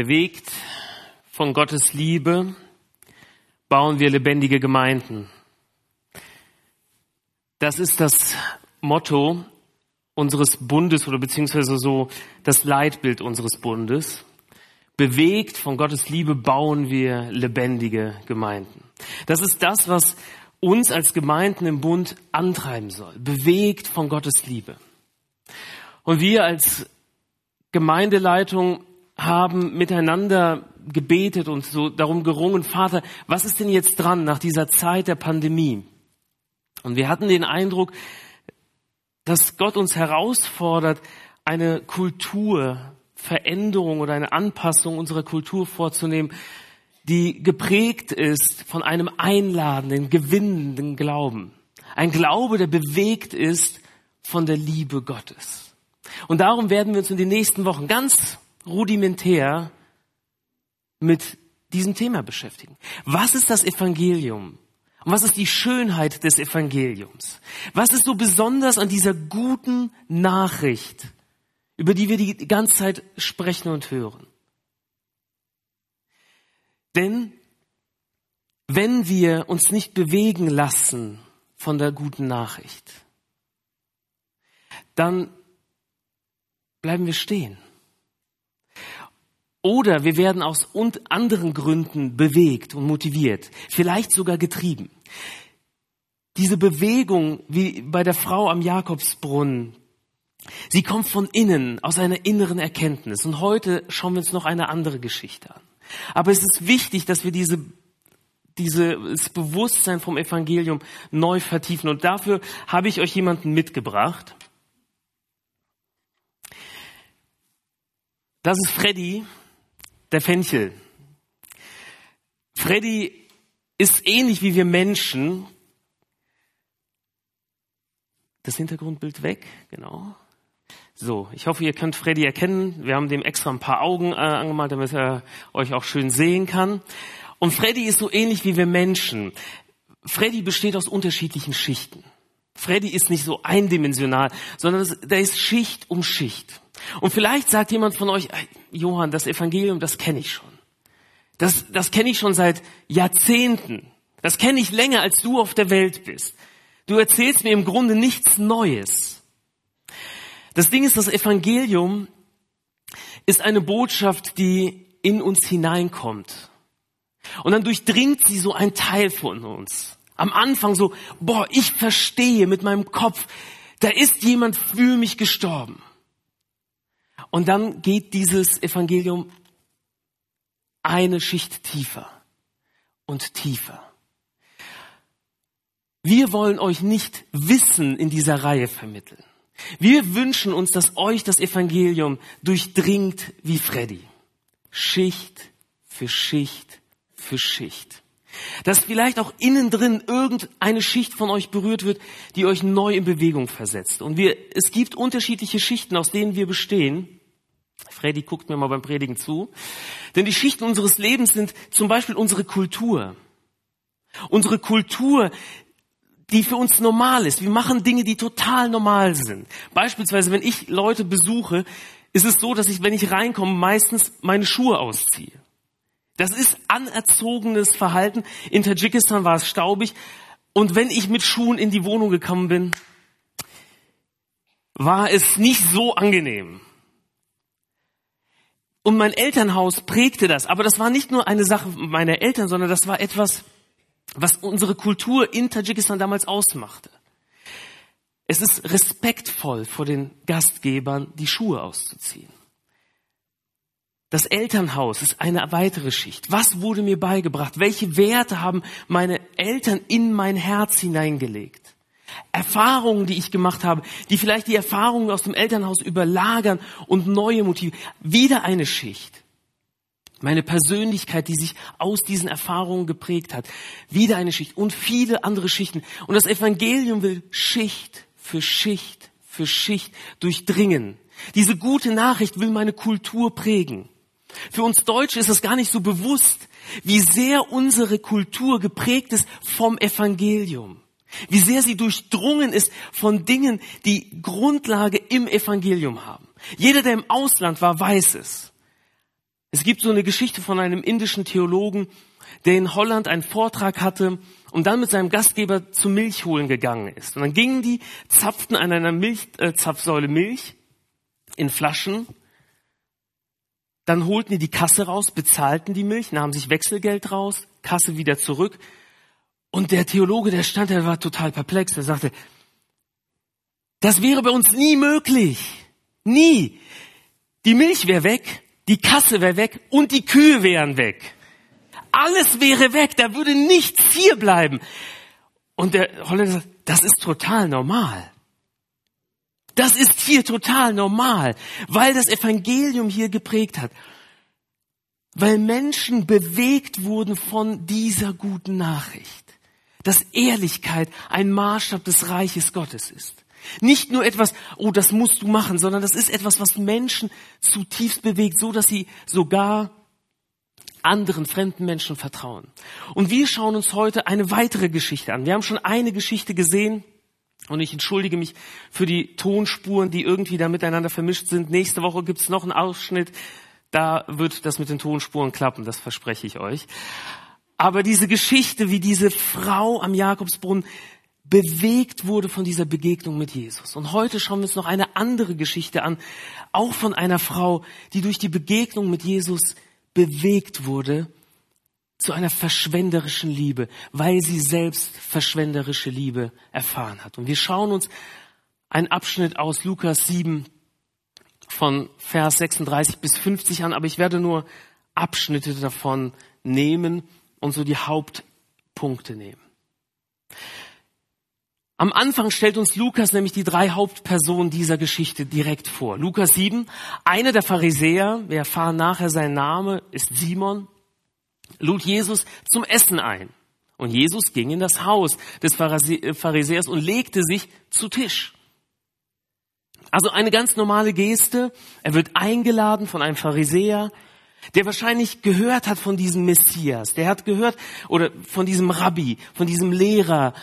Bewegt von Gottes Liebe bauen wir lebendige Gemeinden. Das ist das Motto unseres Bundes oder beziehungsweise so das Leitbild unseres Bundes. Bewegt von Gottes Liebe bauen wir lebendige Gemeinden. Das ist das, was uns als Gemeinden im Bund antreiben soll. Bewegt von Gottes Liebe. Und wir als Gemeindeleitung haben miteinander gebetet und so darum gerungen, Vater, was ist denn jetzt dran nach dieser Zeit der Pandemie? Und wir hatten den Eindruck, dass Gott uns herausfordert, eine Kulturveränderung oder eine Anpassung unserer Kultur vorzunehmen, die geprägt ist von einem einladenden, gewinnenden Glauben. Ein Glaube, der bewegt ist von der Liebe Gottes. Und darum werden wir uns in den nächsten Wochen ganz rudimentär mit diesem Thema beschäftigen. Was ist das Evangelium? Und was ist die Schönheit des Evangeliums? Was ist so besonders an dieser guten Nachricht, über die wir die ganze Zeit sprechen und hören? Denn wenn wir uns nicht bewegen lassen von der guten Nachricht, dann bleiben wir stehen. Oder wir werden aus anderen Gründen bewegt und motiviert, vielleicht sogar getrieben. Diese Bewegung, wie bei der Frau am Jakobsbrunnen, sie kommt von innen, aus einer inneren Erkenntnis. Und heute schauen wir uns noch eine andere Geschichte an. Aber es ist wichtig, dass wir diese dieses Bewusstsein vom Evangelium neu vertiefen. Und dafür habe ich euch jemanden mitgebracht. Das ist Freddy der Fenchel. Freddy ist ähnlich wie wir Menschen. Das Hintergrundbild weg, genau. So, ich hoffe, ihr könnt Freddy erkennen. Wir haben dem extra ein paar Augen äh, angemalt, damit er euch auch schön sehen kann. Und Freddy ist so ähnlich wie wir Menschen. Freddy besteht aus unterschiedlichen Schichten. Freddy ist nicht so eindimensional, sondern da ist Schicht um Schicht. Und vielleicht sagt jemand von euch, Johann, das Evangelium, das kenne ich schon. Das, das kenne ich schon seit Jahrzehnten. Das kenne ich länger, als du auf der Welt bist. Du erzählst mir im Grunde nichts Neues. Das Ding ist, das Evangelium ist eine Botschaft, die in uns hineinkommt. Und dann durchdringt sie so ein Teil von uns. Am Anfang so, boah, ich verstehe mit meinem Kopf, da ist jemand für mich gestorben. Und dann geht dieses Evangelium eine Schicht tiefer und tiefer. Wir wollen euch nicht Wissen in dieser Reihe vermitteln. Wir wünschen uns, dass euch das Evangelium durchdringt wie Freddy. Schicht für Schicht für Schicht. Dass vielleicht auch innen drin irgendeine Schicht von euch berührt wird, die euch neu in Bewegung versetzt. Und wir, es gibt unterschiedliche Schichten, aus denen wir bestehen. Freddy guckt mir mal beim Predigen zu. Denn die Schichten unseres Lebens sind zum Beispiel unsere Kultur. Unsere Kultur, die für uns normal ist. Wir machen Dinge, die total normal sind. Beispielsweise, wenn ich Leute besuche, ist es so, dass ich, wenn ich reinkomme, meistens meine Schuhe ausziehe. Das ist anerzogenes Verhalten. In Tadschikistan war es staubig. Und wenn ich mit Schuhen in die Wohnung gekommen bin, war es nicht so angenehm. Und mein Elternhaus prägte das. Aber das war nicht nur eine Sache meiner Eltern, sondern das war etwas, was unsere Kultur in Tadschikistan damals ausmachte. Es ist respektvoll vor den Gastgebern, die Schuhe auszuziehen. Das Elternhaus ist eine weitere Schicht. Was wurde mir beigebracht? Welche Werte haben meine Eltern in mein Herz hineingelegt? Erfahrungen, die ich gemacht habe, die vielleicht die Erfahrungen aus dem Elternhaus überlagern und neue Motive. Wieder eine Schicht. Meine Persönlichkeit, die sich aus diesen Erfahrungen geprägt hat. Wieder eine Schicht und viele andere Schichten. Und das Evangelium will Schicht für Schicht für Schicht durchdringen. Diese gute Nachricht will meine Kultur prägen. Für uns Deutsche ist es gar nicht so bewusst, wie sehr unsere Kultur geprägt ist vom Evangelium. Wie sehr sie durchdrungen ist von Dingen, die Grundlage im Evangelium haben. Jeder, der im Ausland war, weiß es. Es gibt so eine Geschichte von einem indischen Theologen, der in Holland einen Vortrag hatte und dann mit seinem Gastgeber zum Milch holen gegangen ist. Und dann gingen die, zapften an einer Milchzapfsäule äh, Milch in Flaschen, dann holten die die Kasse raus, bezahlten die Milch, nahmen sich Wechselgeld raus, Kasse wieder zurück. Und der Theologe, der stand, der war total perplex. Er sagte, das wäre bei uns nie möglich. Nie. Die Milch wäre weg, die Kasse wäre weg und die Kühe wären weg. Alles wäre weg, da würde nichts hier bleiben. Und der Holländer sagt, das ist total normal. Das ist hier total normal, weil das Evangelium hier geprägt hat. Weil Menschen bewegt wurden von dieser guten Nachricht. Dass Ehrlichkeit ein Maßstab des Reiches Gottes ist. Nicht nur etwas, oh, das musst du machen, sondern das ist etwas, was Menschen zutiefst bewegt, so dass sie sogar anderen fremden Menschen vertrauen. Und wir schauen uns heute eine weitere Geschichte an. Wir haben schon eine Geschichte gesehen und ich entschuldige mich für die Tonspuren, die irgendwie da miteinander vermischt sind. Nächste Woche gibt's noch einen Ausschnitt, da wird das mit den Tonspuren klappen, das verspreche ich euch. Aber diese Geschichte, wie diese Frau am Jakobsbrunnen bewegt wurde von dieser Begegnung mit Jesus. Und heute schauen wir uns noch eine andere Geschichte an, auch von einer Frau, die durch die Begegnung mit Jesus bewegt wurde zu einer verschwenderischen Liebe, weil sie selbst verschwenderische Liebe erfahren hat. Und wir schauen uns einen Abschnitt aus Lukas 7 von Vers 36 bis 50 an, aber ich werde nur Abschnitte davon nehmen und so die Hauptpunkte nehmen. Am Anfang stellt uns Lukas nämlich die drei Hauptpersonen dieser Geschichte direkt vor. Lukas 7, einer der Pharisäer, wir erfahren nachher sein Name, ist Simon, lud Jesus zum Essen ein. Und Jesus ging in das Haus des Pharisäers und legte sich zu Tisch. Also eine ganz normale Geste. Er wird eingeladen von einem Pharisäer, der wahrscheinlich gehört hat von diesem Messias. Der hat gehört, oder von diesem Rabbi, von diesem Lehrer,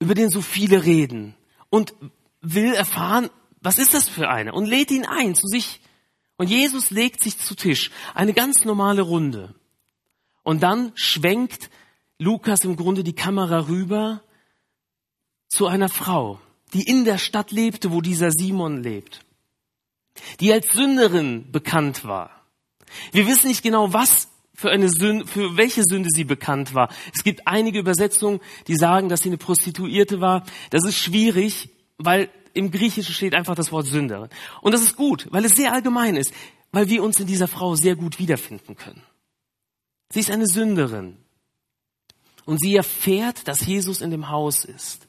über den so viele reden und will erfahren, was ist das für eine und lädt ihn ein zu sich. Und Jesus legt sich zu Tisch. Eine ganz normale Runde. Und dann schwenkt Lukas im Grunde die Kamera rüber zu einer Frau, die in der Stadt lebte, wo dieser Simon lebt, die als Sünderin bekannt war. Wir wissen nicht genau, was für eine Sünde, für welche Sünde sie bekannt war. Es gibt einige Übersetzungen, die sagen, dass sie eine Prostituierte war. Das ist schwierig, weil im Griechischen steht einfach das Wort Sünderin. Und das ist gut, weil es sehr allgemein ist, weil wir uns in dieser Frau sehr gut wiederfinden können. Sie ist eine Sünderin. Und sie erfährt, dass Jesus in dem Haus ist.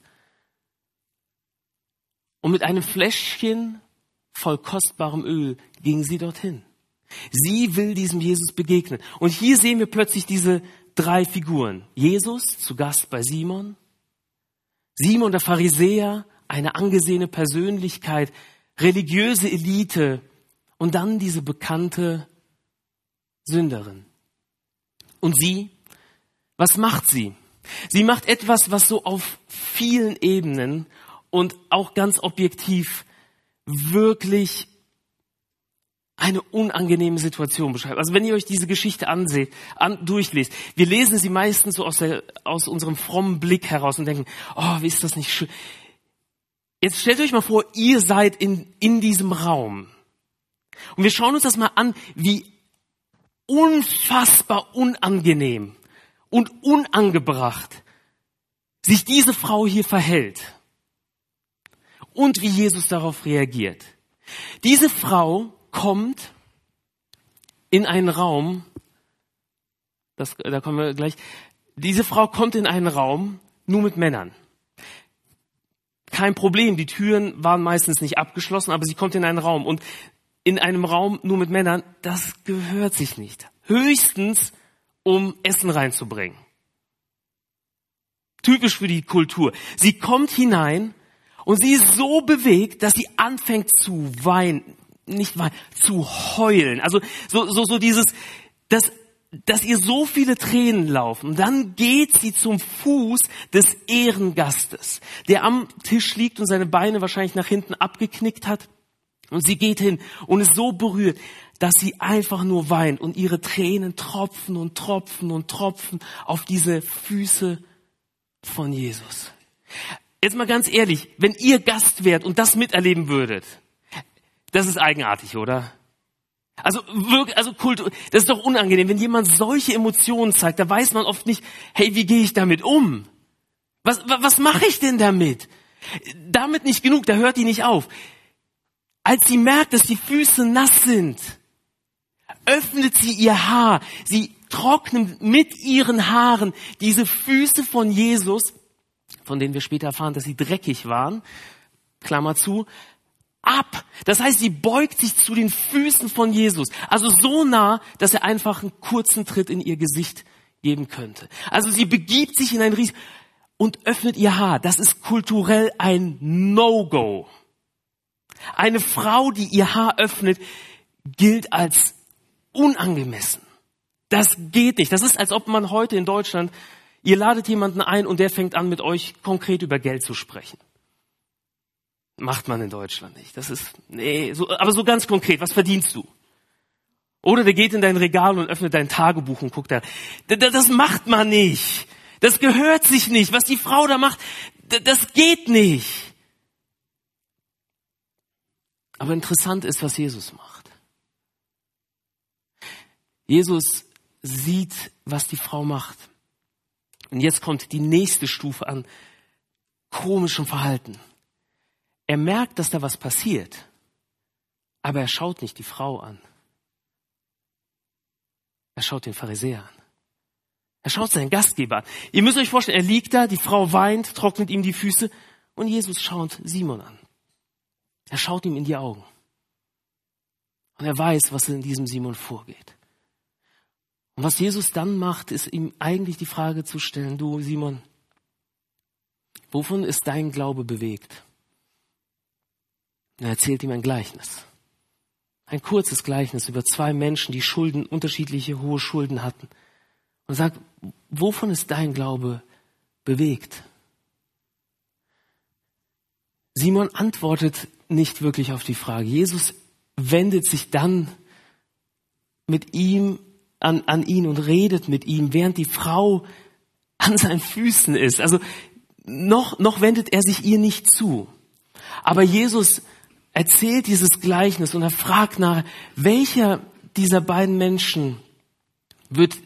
Und mit einem Fläschchen voll kostbarem Öl ging sie dorthin. Sie will diesem Jesus begegnen. Und hier sehen wir plötzlich diese drei Figuren. Jesus zu Gast bei Simon. Simon der Pharisäer, eine angesehene Persönlichkeit, religiöse Elite und dann diese bekannte Sünderin. Und sie, was macht sie? Sie macht etwas, was so auf vielen Ebenen und auch ganz objektiv wirklich eine unangenehme Situation beschreibt. Also wenn ihr euch diese Geschichte anseht, an, durchlest, wir lesen sie meistens so aus, der, aus unserem frommen Blick heraus und denken, oh, wie ist das nicht schön. Jetzt stellt euch mal vor, ihr seid in, in diesem Raum. Und wir schauen uns das mal an, wie unfassbar unangenehm und unangebracht sich diese Frau hier verhält. Und wie Jesus darauf reagiert. Diese Frau kommt in einen Raum, das, da kommen wir gleich, diese Frau kommt in einen Raum nur mit Männern. Kein Problem, die Türen waren meistens nicht abgeschlossen, aber sie kommt in einen Raum und in einem Raum nur mit Männern, das gehört sich nicht. Höchstens, um Essen reinzubringen. Typisch für die Kultur. Sie kommt hinein und sie ist so bewegt, dass sie anfängt zu weinen nicht mal zu heulen. Also so, so, so dieses, dass, dass ihr so viele Tränen laufen. Dann geht sie zum Fuß des Ehrengastes, der am Tisch liegt und seine Beine wahrscheinlich nach hinten abgeknickt hat. Und sie geht hin und ist so berührt. dass sie einfach nur weint und ihre Tränen tropfen und tropfen und tropfen auf diese Füße von Jesus. Jetzt mal ganz ehrlich, wenn ihr Gast wärt und das miterleben würdet, das ist eigenartig, oder? Also wirklich, also Kultur, das ist doch unangenehm. Wenn jemand solche Emotionen zeigt, da weiß man oft nicht, hey, wie gehe ich damit um? Was, was mache ich denn damit? Damit nicht genug, da hört die nicht auf. Als sie merkt, dass die Füße nass sind, öffnet sie ihr Haar. Sie trocknet mit ihren Haaren diese Füße von Jesus, von denen wir später erfahren, dass sie dreckig waren, Klammer zu, ab. Das heißt, sie beugt sich zu den Füßen von Jesus. Also so nah, dass er einfach einen kurzen Tritt in ihr Gesicht geben könnte. Also sie begibt sich in ein Ries und öffnet ihr Haar. Das ist kulturell ein No-Go. Eine Frau, die ihr Haar öffnet, gilt als unangemessen. Das geht nicht. Das ist, als ob man heute in Deutschland, ihr ladet jemanden ein und der fängt an, mit euch konkret über Geld zu sprechen. Macht man in Deutschland nicht. Das ist, nee, so, aber so ganz konkret, was verdienst du? Oder der geht in dein Regal und öffnet dein Tagebuch und guckt da. Das macht man nicht. Das gehört sich nicht. Was die Frau da macht, das geht nicht. Aber interessant ist, was Jesus macht. Jesus sieht, was die Frau macht. Und jetzt kommt die nächste Stufe an komischem Verhalten. Er merkt, dass da was passiert, aber er schaut nicht die Frau an. Er schaut den Pharisäer an. Er schaut seinen Gastgeber an. Ihr müsst euch vorstellen, er liegt da, die Frau weint, trocknet ihm die Füße und Jesus schaut Simon an. Er schaut ihm in die Augen. Und er weiß, was in diesem Simon vorgeht. Und was Jesus dann macht, ist ihm eigentlich die Frage zu stellen, du Simon, wovon ist dein Glaube bewegt? er erzählt ihm ein Gleichnis. Ein kurzes Gleichnis über zwei Menschen, die Schulden, unterschiedliche hohe Schulden hatten. Und sagt, wovon ist dein Glaube bewegt? Simon antwortet nicht wirklich auf die Frage. Jesus wendet sich dann mit ihm an, an ihn und redet mit ihm, während die Frau an seinen Füßen ist. Also noch, noch wendet er sich ihr nicht zu. Aber Jesus erzählt dieses Gleichnis und er fragt nach, welcher dieser beiden Menschen wird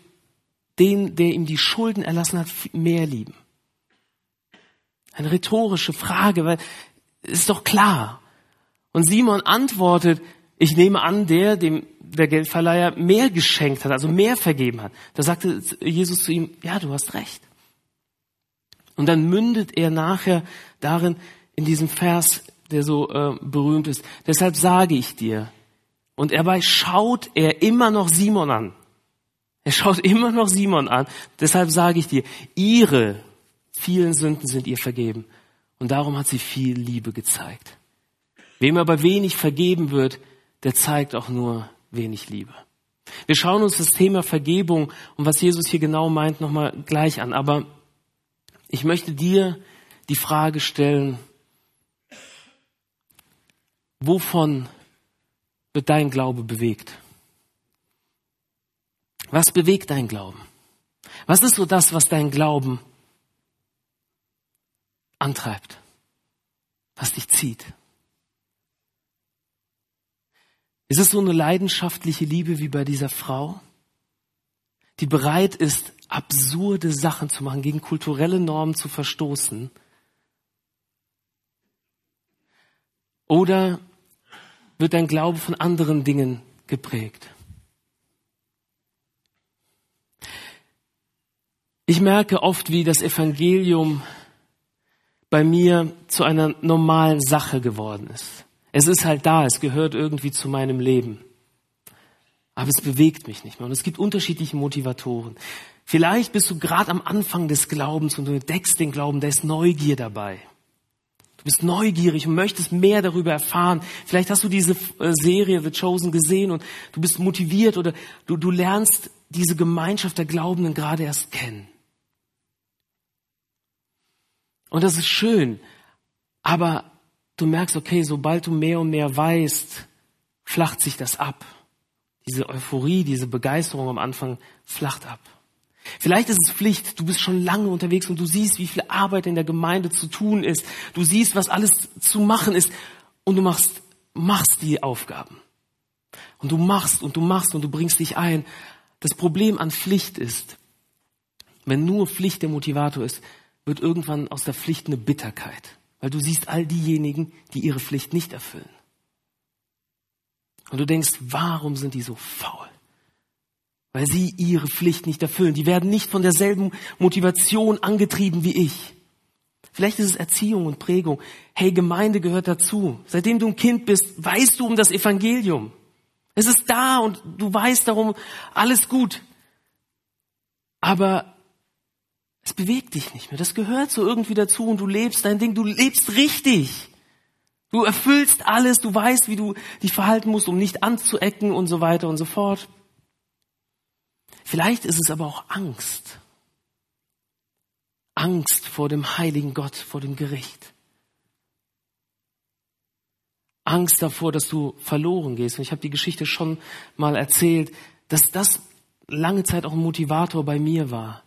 den, der ihm die Schulden erlassen hat, mehr lieben? Eine rhetorische Frage, weil es ist doch klar. Und Simon antwortet, ich nehme an, der, dem der Geldverleiher mehr geschenkt hat, also mehr vergeben hat. Da sagte Jesus zu ihm, ja, du hast recht. Und dann mündet er nachher darin, in diesem Vers, der so äh, berühmt ist. Deshalb sage ich dir. Und dabei schaut er immer noch Simon an. Er schaut immer noch Simon an. Deshalb sage ich dir, ihre vielen Sünden sind ihr vergeben. Und darum hat sie viel Liebe gezeigt. Wem aber wenig vergeben wird, der zeigt auch nur wenig Liebe. Wir schauen uns das Thema Vergebung und was Jesus hier genau meint nochmal gleich an. Aber ich möchte dir die Frage stellen, Wovon wird dein Glaube bewegt? Was bewegt dein Glauben? Was ist so das, was dein Glauben antreibt? Was dich zieht? Ist es so eine leidenschaftliche Liebe wie bei dieser Frau, die bereit ist, absurde Sachen zu machen, gegen kulturelle Normen zu verstoßen? Oder wird dein Glaube von anderen Dingen geprägt? Ich merke oft, wie das Evangelium bei mir zu einer normalen Sache geworden ist. Es ist halt da, es gehört irgendwie zu meinem Leben. Aber es bewegt mich nicht mehr. Und es gibt unterschiedliche Motivatoren. Vielleicht bist du gerade am Anfang des Glaubens und du entdeckst den Glauben, da ist Neugier dabei. Du bist neugierig und möchtest mehr darüber erfahren. Vielleicht hast du diese äh, Serie The Chosen gesehen und du bist motiviert oder du, du lernst diese Gemeinschaft der Glaubenden gerade erst kennen. Und das ist schön. Aber du merkst, okay, sobald du mehr und mehr weißt, flacht sich das ab. Diese Euphorie, diese Begeisterung am Anfang flacht ab. Vielleicht ist es Pflicht, du bist schon lange unterwegs und du siehst, wie viel Arbeit in der Gemeinde zu tun ist. Du siehst, was alles zu machen ist und du machst, machst die Aufgaben. Und du machst und du machst und du bringst dich ein. Das Problem an Pflicht ist, wenn nur Pflicht der Motivator ist, wird irgendwann aus der Pflicht eine Bitterkeit. Weil du siehst all diejenigen, die ihre Pflicht nicht erfüllen. Und du denkst, warum sind die so faul? Weil sie ihre Pflicht nicht erfüllen. Die werden nicht von derselben Motivation angetrieben wie ich. Vielleicht ist es Erziehung und Prägung. Hey, Gemeinde gehört dazu. Seitdem du ein Kind bist, weißt du um das Evangelium. Es ist da und du weißt darum, alles gut. Aber es bewegt dich nicht mehr. Das gehört so irgendwie dazu und du lebst dein Ding. Du lebst richtig. Du erfüllst alles, du weißt, wie du dich verhalten musst, um nicht anzuecken und so weiter und so fort. Vielleicht ist es aber auch Angst. Angst vor dem heiligen Gott, vor dem Gericht. Angst davor, dass du verloren gehst. Und ich habe die Geschichte schon mal erzählt, dass das lange Zeit auch ein Motivator bei mir war.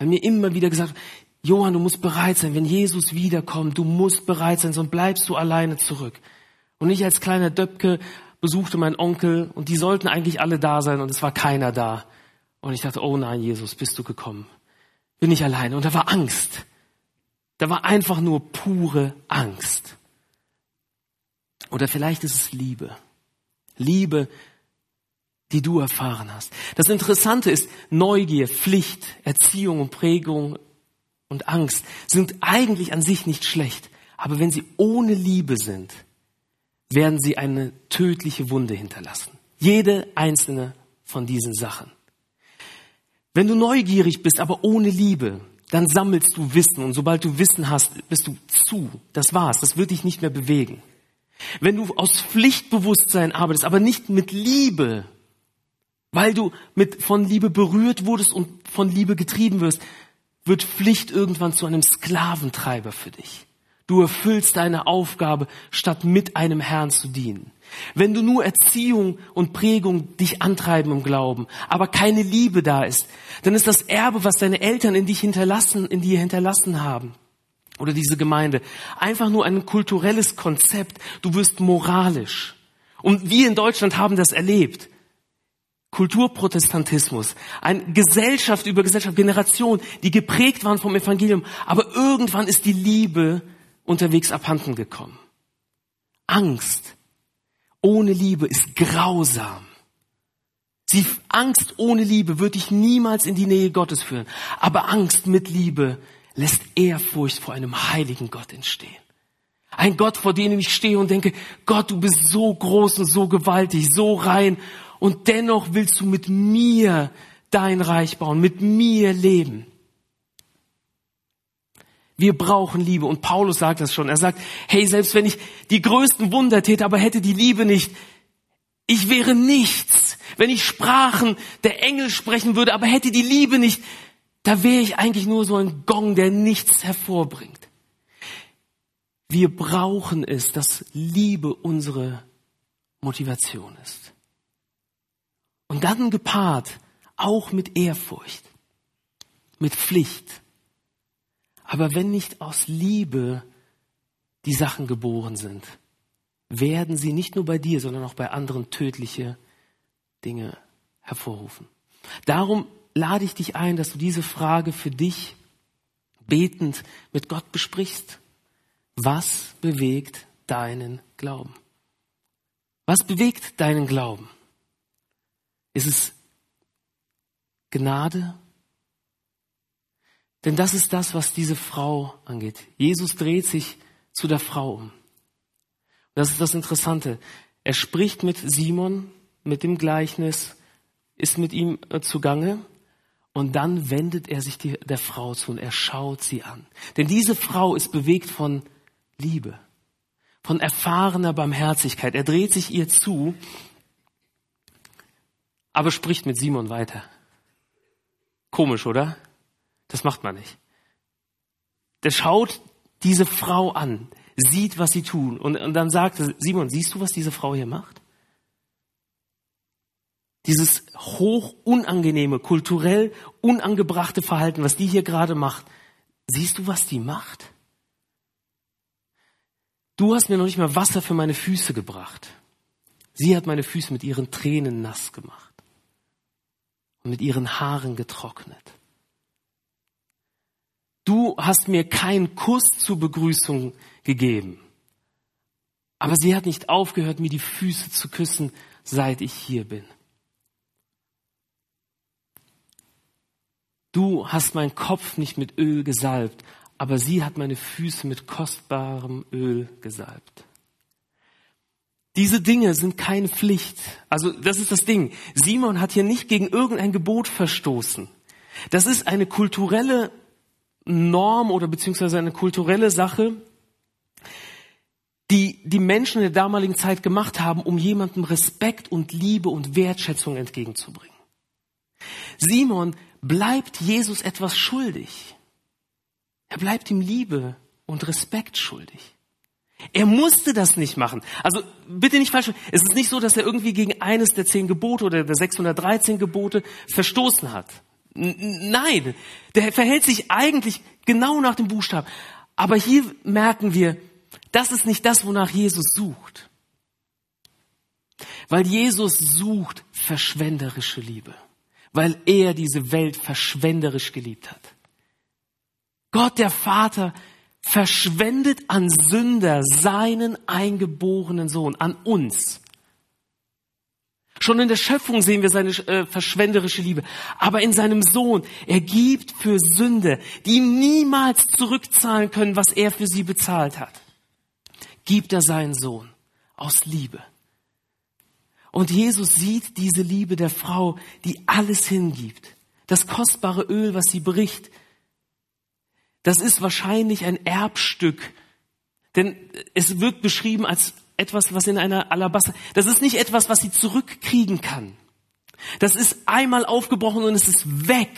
Bei mir immer wieder gesagt, Johann, du musst bereit sein, wenn Jesus wiederkommt, du musst bereit sein, sonst bleibst du alleine zurück. Und ich als kleiner Döpke besuchte meinen Onkel und die sollten eigentlich alle da sein und es war keiner da. Und ich dachte, oh nein, Jesus, bist du gekommen? Bin ich alleine? Und da war Angst. Da war einfach nur pure Angst. Oder vielleicht ist es Liebe. Liebe, die du erfahren hast. Das Interessante ist, Neugier, Pflicht, Erziehung und Prägung und Angst sind eigentlich an sich nicht schlecht. Aber wenn sie ohne Liebe sind, werden sie eine tödliche Wunde hinterlassen. Jede einzelne von diesen Sachen. Wenn du neugierig bist, aber ohne Liebe, dann sammelst du Wissen und sobald du Wissen hast, bist du zu. Das war's. Das wird dich nicht mehr bewegen. Wenn du aus Pflichtbewusstsein arbeitest, aber nicht mit Liebe, weil du mit, von Liebe berührt wurdest und von Liebe getrieben wirst, wird Pflicht irgendwann zu einem Sklaventreiber für dich. Du erfüllst deine Aufgabe, statt mit einem Herrn zu dienen. Wenn du nur Erziehung und Prägung dich antreiben im Glauben, aber keine Liebe da ist, dann ist das Erbe, was deine Eltern in dich hinterlassen, in dir hinterlassen haben, oder diese Gemeinde, einfach nur ein kulturelles Konzept. Du wirst moralisch. Und wir in Deutschland haben das erlebt. Kulturprotestantismus, eine Gesellschaft über Gesellschaft, Generation, die geprägt waren vom Evangelium, aber irgendwann ist die Liebe unterwegs abhanden gekommen. Angst ohne Liebe ist grausam. Sie, Angst ohne Liebe wird dich niemals in die Nähe Gottes führen, aber Angst mit Liebe lässt Ehrfurcht vor einem heiligen Gott entstehen. Ein Gott, vor dem ich stehe und denke, Gott, du bist so groß und so gewaltig, so rein und dennoch willst du mit mir dein Reich bauen, mit mir leben. Wir brauchen Liebe. Und Paulus sagt das schon. Er sagt, hey, selbst wenn ich die größten Wunder täte, aber hätte die Liebe nicht, ich wäre nichts. Wenn ich Sprachen der Engel sprechen würde, aber hätte die Liebe nicht, da wäre ich eigentlich nur so ein Gong, der nichts hervorbringt. Wir brauchen es, dass Liebe unsere Motivation ist. Und dann gepaart auch mit Ehrfurcht, mit Pflicht. Aber wenn nicht aus Liebe die Sachen geboren sind, werden sie nicht nur bei dir, sondern auch bei anderen tödliche Dinge hervorrufen. Darum lade ich dich ein, dass du diese Frage für dich betend mit Gott besprichst. Was bewegt deinen Glauben? Was bewegt deinen Glauben? Ist es Gnade? Denn das ist das, was diese Frau angeht. Jesus dreht sich zu der Frau um. Das ist das Interessante. Er spricht mit Simon, mit dem Gleichnis, ist mit ihm äh, zugange und dann wendet er sich die, der Frau zu und er schaut sie an. Denn diese Frau ist bewegt von Liebe, von erfahrener Barmherzigkeit. Er dreht sich ihr zu, aber spricht mit Simon weiter. Komisch, oder? Das macht man nicht. Der schaut diese Frau an, sieht, was sie tun und, und dann sagt er, Simon, siehst du, was diese Frau hier macht? Dieses hoch unangenehme, kulturell unangebrachte Verhalten, was die hier gerade macht, siehst du, was die macht? Du hast mir noch nicht mal Wasser für meine Füße gebracht. Sie hat meine Füße mit ihren Tränen nass gemacht und mit ihren Haaren getrocknet. Du hast mir keinen Kuss zur Begrüßung gegeben. Aber sie hat nicht aufgehört, mir die Füße zu küssen, seit ich hier bin. Du hast meinen Kopf nicht mit Öl gesalbt, aber sie hat meine Füße mit kostbarem Öl gesalbt. Diese Dinge sind keine Pflicht. Also das ist das Ding. Simon hat hier nicht gegen irgendein Gebot verstoßen. Das ist eine kulturelle Norm oder beziehungsweise eine kulturelle Sache, die die Menschen in der damaligen Zeit gemacht haben, um jemandem Respekt und Liebe und Wertschätzung entgegenzubringen. Simon bleibt Jesus etwas schuldig. Er bleibt ihm Liebe und Respekt schuldig. Er musste das nicht machen. Also bitte nicht falsch. Es ist nicht so, dass er irgendwie gegen eines der zehn Gebote oder der 613 Gebote verstoßen hat. Nein, der verhält sich eigentlich genau nach dem Buchstaben. Aber hier merken wir, das ist nicht das, wonach Jesus sucht. Weil Jesus sucht verschwenderische Liebe. Weil er diese Welt verschwenderisch geliebt hat. Gott der Vater verschwendet an Sünder seinen eingeborenen Sohn, an uns. Schon in der Schöpfung sehen wir seine äh, verschwenderische Liebe. Aber in seinem Sohn, er gibt für Sünde, die niemals zurückzahlen können, was er für sie bezahlt hat, gibt er seinen Sohn aus Liebe. Und Jesus sieht diese Liebe der Frau, die alles hingibt. Das kostbare Öl, was sie bricht, das ist wahrscheinlich ein Erbstück. Denn es wird beschrieben als etwas, was in einer Alabaster, das ist nicht etwas, was sie zurückkriegen kann. Das ist einmal aufgebrochen und es ist weg.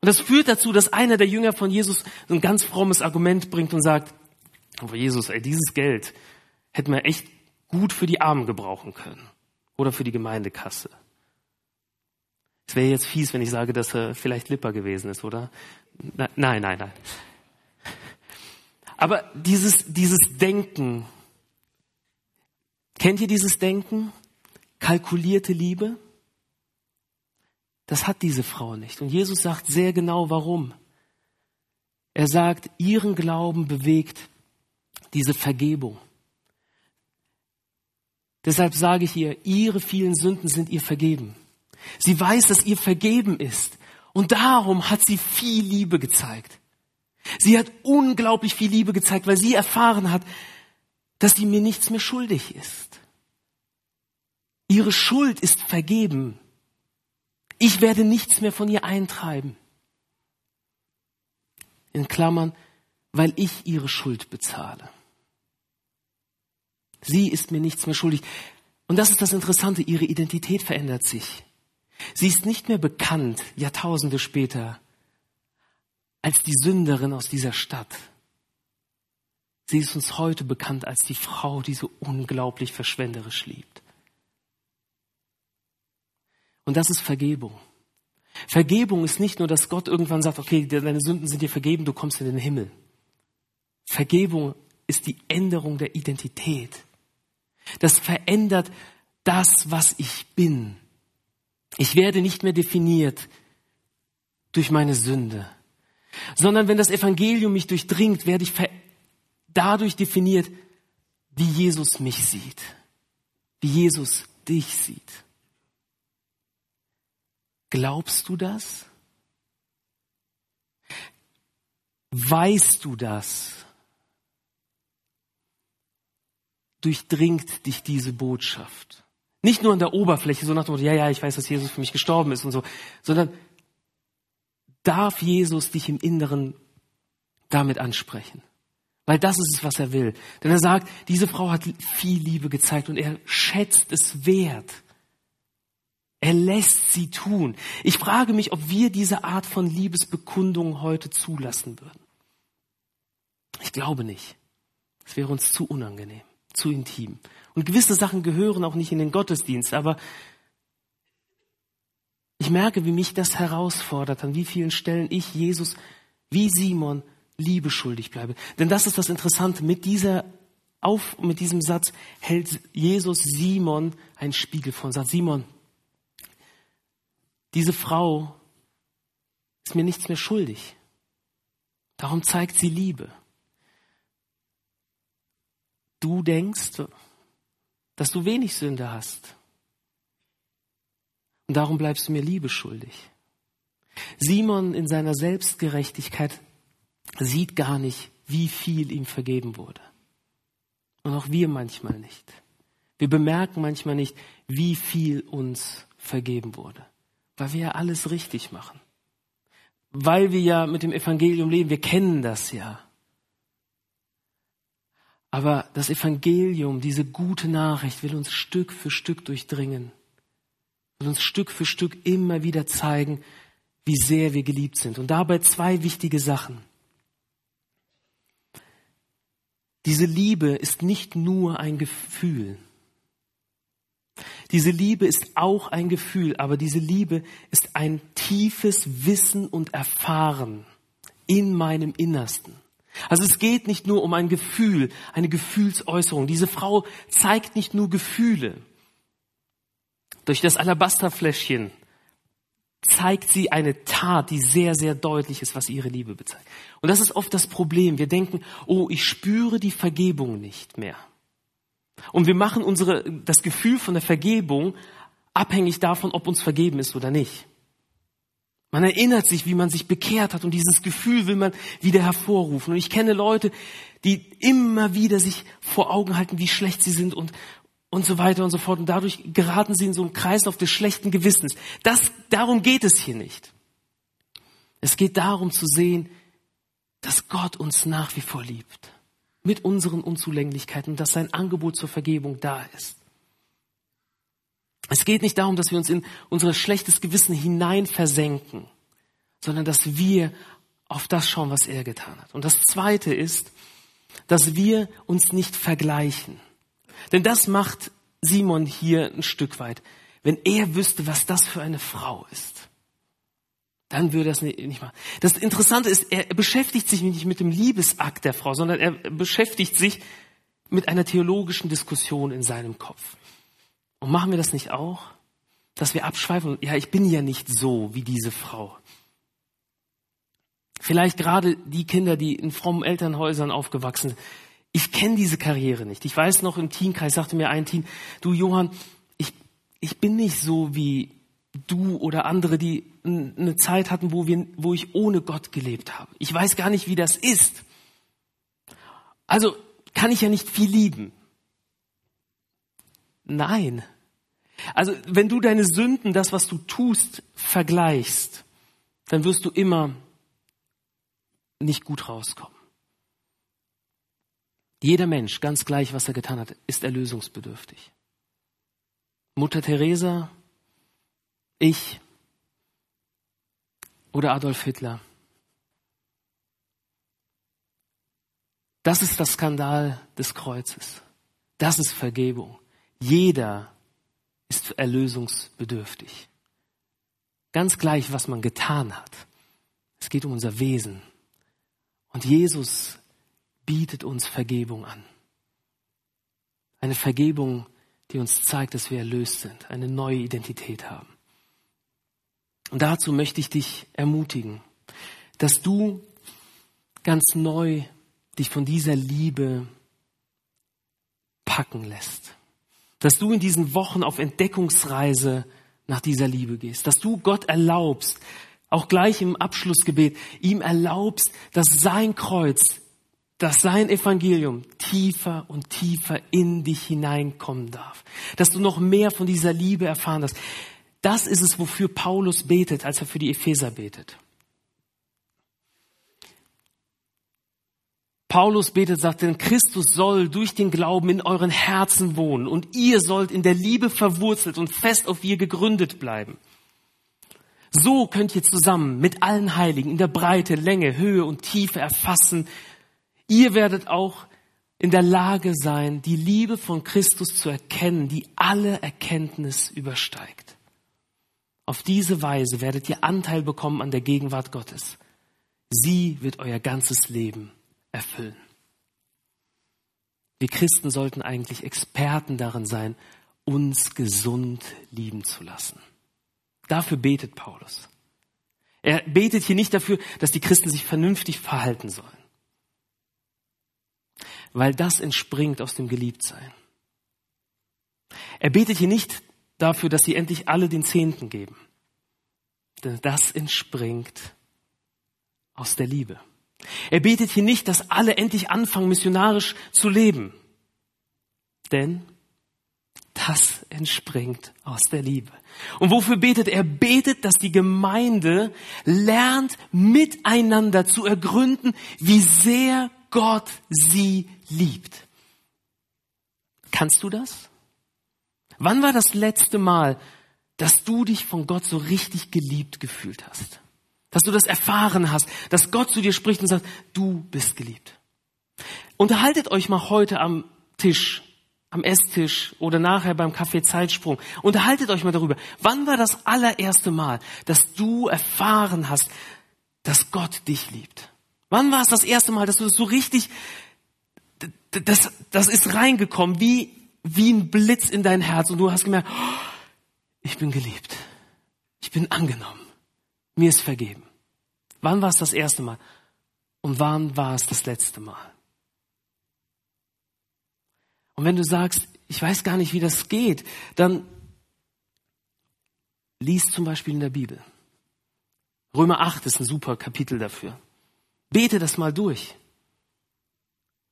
Und das führt dazu, dass einer der Jünger von Jesus ein ganz frommes Argument bringt und sagt, aber Jesus, ey, dieses Geld hätten wir echt gut für die Armen gebrauchen können. Oder für die Gemeindekasse. Es wäre jetzt fies, wenn ich sage, dass er vielleicht Lipper gewesen ist, oder? Nein, nein, nein. Aber dieses, dieses Denken, kennt ihr dieses Denken? Kalkulierte Liebe? Das hat diese Frau nicht. Und Jesus sagt sehr genau warum. Er sagt, ihren Glauben bewegt diese Vergebung. Deshalb sage ich ihr, ihre vielen Sünden sind ihr vergeben. Sie weiß, dass ihr vergeben ist. Und darum hat sie viel Liebe gezeigt. Sie hat unglaublich viel Liebe gezeigt, weil sie erfahren hat, dass sie mir nichts mehr schuldig ist. Ihre Schuld ist vergeben. Ich werde nichts mehr von ihr eintreiben. In Klammern, weil ich ihre Schuld bezahle. Sie ist mir nichts mehr schuldig. Und das ist das Interessante, ihre Identität verändert sich. Sie ist nicht mehr bekannt, Jahrtausende später, als die Sünderin aus dieser Stadt. Sie ist uns heute bekannt als die Frau, die so unglaublich verschwenderisch liebt. Und das ist Vergebung. Vergebung ist nicht nur, dass Gott irgendwann sagt, okay, deine Sünden sind dir vergeben, du kommst in den Himmel. Vergebung ist die Änderung der Identität. Das verändert das, was ich bin. Ich werde nicht mehr definiert durch meine Sünde, sondern wenn das Evangelium mich durchdringt, werde ich dadurch definiert, wie Jesus mich sieht, wie Jesus dich sieht. Glaubst du das? Weißt du das? Durchdringt dich diese Botschaft? Nicht nur an der Oberfläche, so nach dem Motto, ja, ja, ich weiß, dass Jesus für mich gestorben ist und so, sondern darf Jesus dich im Inneren damit ansprechen. Weil das ist es, was er will. Denn er sagt, diese Frau hat viel Liebe gezeigt und er schätzt es wert. Er lässt sie tun. Ich frage mich, ob wir diese Art von Liebesbekundung heute zulassen würden. Ich glaube nicht. Es wäre uns zu unangenehm, zu intim. Und gewisse Sachen gehören auch nicht in den Gottesdienst, aber Ich merke, wie mich das herausfordert, an wie vielen Stellen ich Jesus wie Simon Liebe schuldig bleibe. Denn das ist das Interessante. Mit dieser auf, mit diesem Satz hält Jesus Simon einen Spiegel vor und sagt, Simon, diese Frau ist mir nichts mehr schuldig. Darum zeigt sie Liebe. Du denkst, dass du wenig Sünde hast. Und darum bleibst du mir Liebe schuldig. Simon in seiner Selbstgerechtigkeit sieht gar nicht, wie viel ihm vergeben wurde. Und auch wir manchmal nicht. Wir bemerken manchmal nicht, wie viel uns vergeben wurde, weil wir ja alles richtig machen. Weil wir ja mit dem Evangelium leben, wir kennen das ja. Aber das Evangelium, diese gute Nachricht will uns Stück für Stück durchdringen, will uns Stück für Stück immer wieder zeigen, wie sehr wir geliebt sind. Und dabei zwei wichtige Sachen. Diese Liebe ist nicht nur ein Gefühl. Diese Liebe ist auch ein Gefühl, aber diese Liebe ist ein tiefes Wissen und Erfahren in meinem Innersten. Also es geht nicht nur um ein Gefühl, eine Gefühlsäußerung. Diese Frau zeigt nicht nur Gefühle. Durch das Alabasterfläschchen zeigt sie eine Tat, die sehr, sehr deutlich ist, was ihre Liebe bezeichnet. Und das ist oft das Problem. Wir denken, oh, ich spüre die Vergebung nicht mehr. Und wir machen unsere, das Gefühl von der Vergebung abhängig davon, ob uns vergeben ist oder nicht. Man erinnert sich, wie man sich bekehrt hat und dieses Gefühl will man wieder hervorrufen. Und ich kenne Leute, die immer wieder sich vor Augen halten, wie schlecht sie sind und, und so weiter und so fort. Und dadurch geraten sie in so einen Kreislauf des schlechten Gewissens. Das, darum geht es hier nicht. Es geht darum zu sehen, dass Gott uns nach wie vor liebt. Mit unseren Unzulänglichkeiten, dass sein Angebot zur Vergebung da ist. Es geht nicht darum, dass wir uns in unser schlechtes Gewissen hinein versenken, sondern dass wir auf das schauen, was er getan hat. Und das Zweite ist, dass wir uns nicht vergleichen. Denn das macht Simon hier ein Stück weit. Wenn er wüsste, was das für eine Frau ist, dann würde er es nicht machen. Das Interessante ist, er beschäftigt sich nicht mit dem Liebesakt der Frau, sondern er beschäftigt sich mit einer theologischen Diskussion in seinem Kopf. Und machen wir das nicht auch? Dass wir abschweifen, ja, ich bin ja nicht so wie diese Frau. Vielleicht gerade die Kinder, die in frommen Elternhäusern aufgewachsen sind, ich kenne diese Karriere nicht. Ich weiß noch, im Teamkreis sagte mir ein Team, du Johann, ich, ich bin nicht so wie du oder andere, die eine Zeit hatten, wo, wir, wo ich ohne Gott gelebt habe. Ich weiß gar nicht, wie das ist. Also kann ich ja nicht viel lieben. Nein. Also wenn du deine Sünden, das, was du tust, vergleichst, dann wirst du immer nicht gut rauskommen. Jeder Mensch, ganz gleich, was er getan hat, ist erlösungsbedürftig. Mutter Teresa, ich oder Adolf Hitler. Das ist das Skandal des Kreuzes. Das ist Vergebung. Jeder ist erlösungsbedürftig. Ganz gleich, was man getan hat. Es geht um unser Wesen. Und Jesus bietet uns Vergebung an. Eine Vergebung, die uns zeigt, dass wir erlöst sind, eine neue Identität haben. Und dazu möchte ich dich ermutigen, dass du ganz neu dich von dieser Liebe packen lässt. Dass du in diesen Wochen auf Entdeckungsreise nach dieser Liebe gehst. Dass du Gott erlaubst, auch gleich im Abschlussgebet, ihm erlaubst, dass sein Kreuz dass sein Evangelium tiefer und tiefer in dich hineinkommen darf. Dass du noch mehr von dieser Liebe erfahren hast. Das ist es, wofür Paulus betet, als er für die Epheser betet. Paulus betet, sagt, denn Christus soll durch den Glauben in euren Herzen wohnen und ihr sollt in der Liebe verwurzelt und fest auf ihr gegründet bleiben. So könnt ihr zusammen mit allen Heiligen in der Breite, Länge, Höhe und Tiefe erfassen, Ihr werdet auch in der Lage sein, die Liebe von Christus zu erkennen, die alle Erkenntnis übersteigt. Auf diese Weise werdet ihr Anteil bekommen an der Gegenwart Gottes. Sie wird euer ganzes Leben erfüllen. Wir Christen sollten eigentlich Experten darin sein, uns gesund lieben zu lassen. Dafür betet Paulus. Er betet hier nicht dafür, dass die Christen sich vernünftig verhalten sollen, weil das entspringt aus dem Geliebtsein. Er betet hier nicht dafür, dass sie endlich alle den Zehnten geben, denn das entspringt aus der Liebe. Er betet hier nicht, dass alle endlich anfangen, missionarisch zu leben, denn das entspringt aus der Liebe. Und wofür betet er? Betet, dass die Gemeinde lernt, miteinander zu ergründen, wie sehr Gott sie liebt. Kannst du das? Wann war das letzte Mal, dass du dich von Gott so richtig geliebt gefühlt hast? Dass du das erfahren hast, dass Gott zu dir spricht und sagt, du bist geliebt. Unterhaltet euch mal heute am Tisch am Esstisch oder nachher beim Kaffee Zeitsprung. Unterhaltet euch mal darüber. Wann war das allererste Mal, dass du erfahren hast, dass Gott dich liebt? Wann war es das erste Mal, dass du das so richtig, das, das ist reingekommen, wie, wie ein Blitz in dein Herz und du hast gemerkt, oh, ich bin geliebt. Ich bin angenommen. Mir ist vergeben. Wann war es das erste Mal? Und wann war es das letzte Mal? Und wenn du sagst, ich weiß gar nicht, wie das geht, dann lies zum Beispiel in der Bibel. Römer 8 ist ein super Kapitel dafür. Bete das mal durch.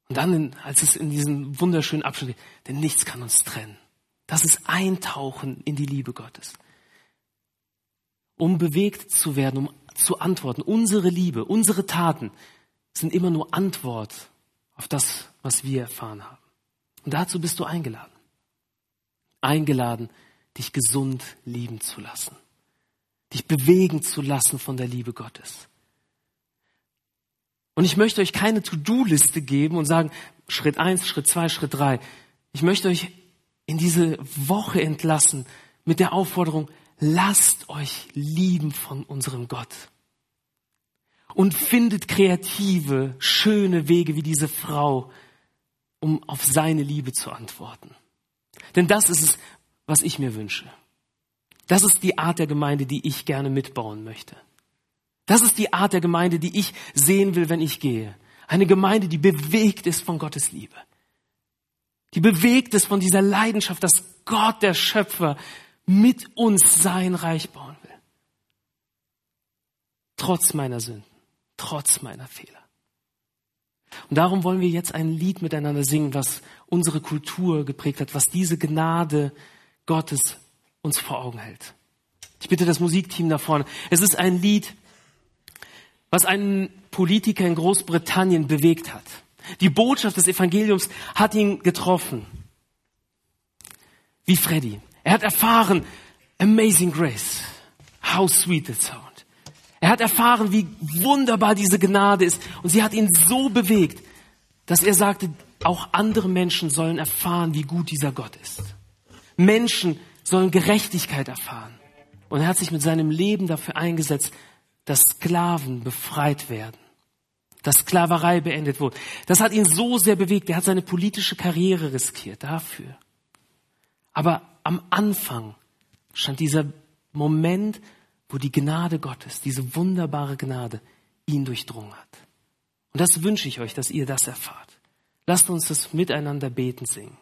Und dann, als es in diesem wunderschönen Abschnitt geht, denn nichts kann uns trennen. Das ist Eintauchen in die Liebe Gottes. Um bewegt zu werden, um zu antworten. Unsere Liebe, unsere Taten sind immer nur Antwort auf das, was wir erfahren haben. Und dazu bist du eingeladen. Eingeladen, dich gesund lieben zu lassen. Dich bewegen zu lassen von der Liebe Gottes. Und ich möchte euch keine To-Do-Liste geben und sagen, Schritt eins, Schritt zwei, Schritt drei. Ich möchte euch in diese Woche entlassen mit der Aufforderung, lasst euch lieben von unserem Gott. Und findet kreative, schöne Wege wie diese Frau, um auf seine Liebe zu antworten. Denn das ist es, was ich mir wünsche. Das ist die Art der Gemeinde, die ich gerne mitbauen möchte. Das ist die Art der Gemeinde, die ich sehen will, wenn ich gehe. Eine Gemeinde, die bewegt ist von Gottes Liebe. Die bewegt ist von dieser Leidenschaft, dass Gott, der Schöpfer, mit uns sein Reich bauen will. Trotz meiner Sünden, trotz meiner Fehler. Und darum wollen wir jetzt ein Lied miteinander singen, was unsere Kultur geprägt hat, was diese Gnade Gottes uns vor Augen hält. Ich bitte das Musikteam da vorne. Es ist ein Lied, was einen Politiker in Großbritannien bewegt hat. Die Botschaft des Evangeliums hat ihn getroffen. Wie Freddy. Er hat erfahren, Amazing Grace. How sweet the sound. Er hat erfahren, wie wunderbar diese Gnade ist. Und sie hat ihn so bewegt, dass er sagte, auch andere Menschen sollen erfahren, wie gut dieser Gott ist. Menschen sollen Gerechtigkeit erfahren. Und er hat sich mit seinem Leben dafür eingesetzt, dass Sklaven befreit werden, dass Sklaverei beendet wurde. Das hat ihn so sehr bewegt. Er hat seine politische Karriere riskiert dafür. Aber am Anfang stand dieser Moment, wo die Gnade Gottes, diese wunderbare Gnade, ihn durchdrungen hat. Und das wünsche ich euch, dass ihr das erfahrt. Lasst uns das miteinander beten singen.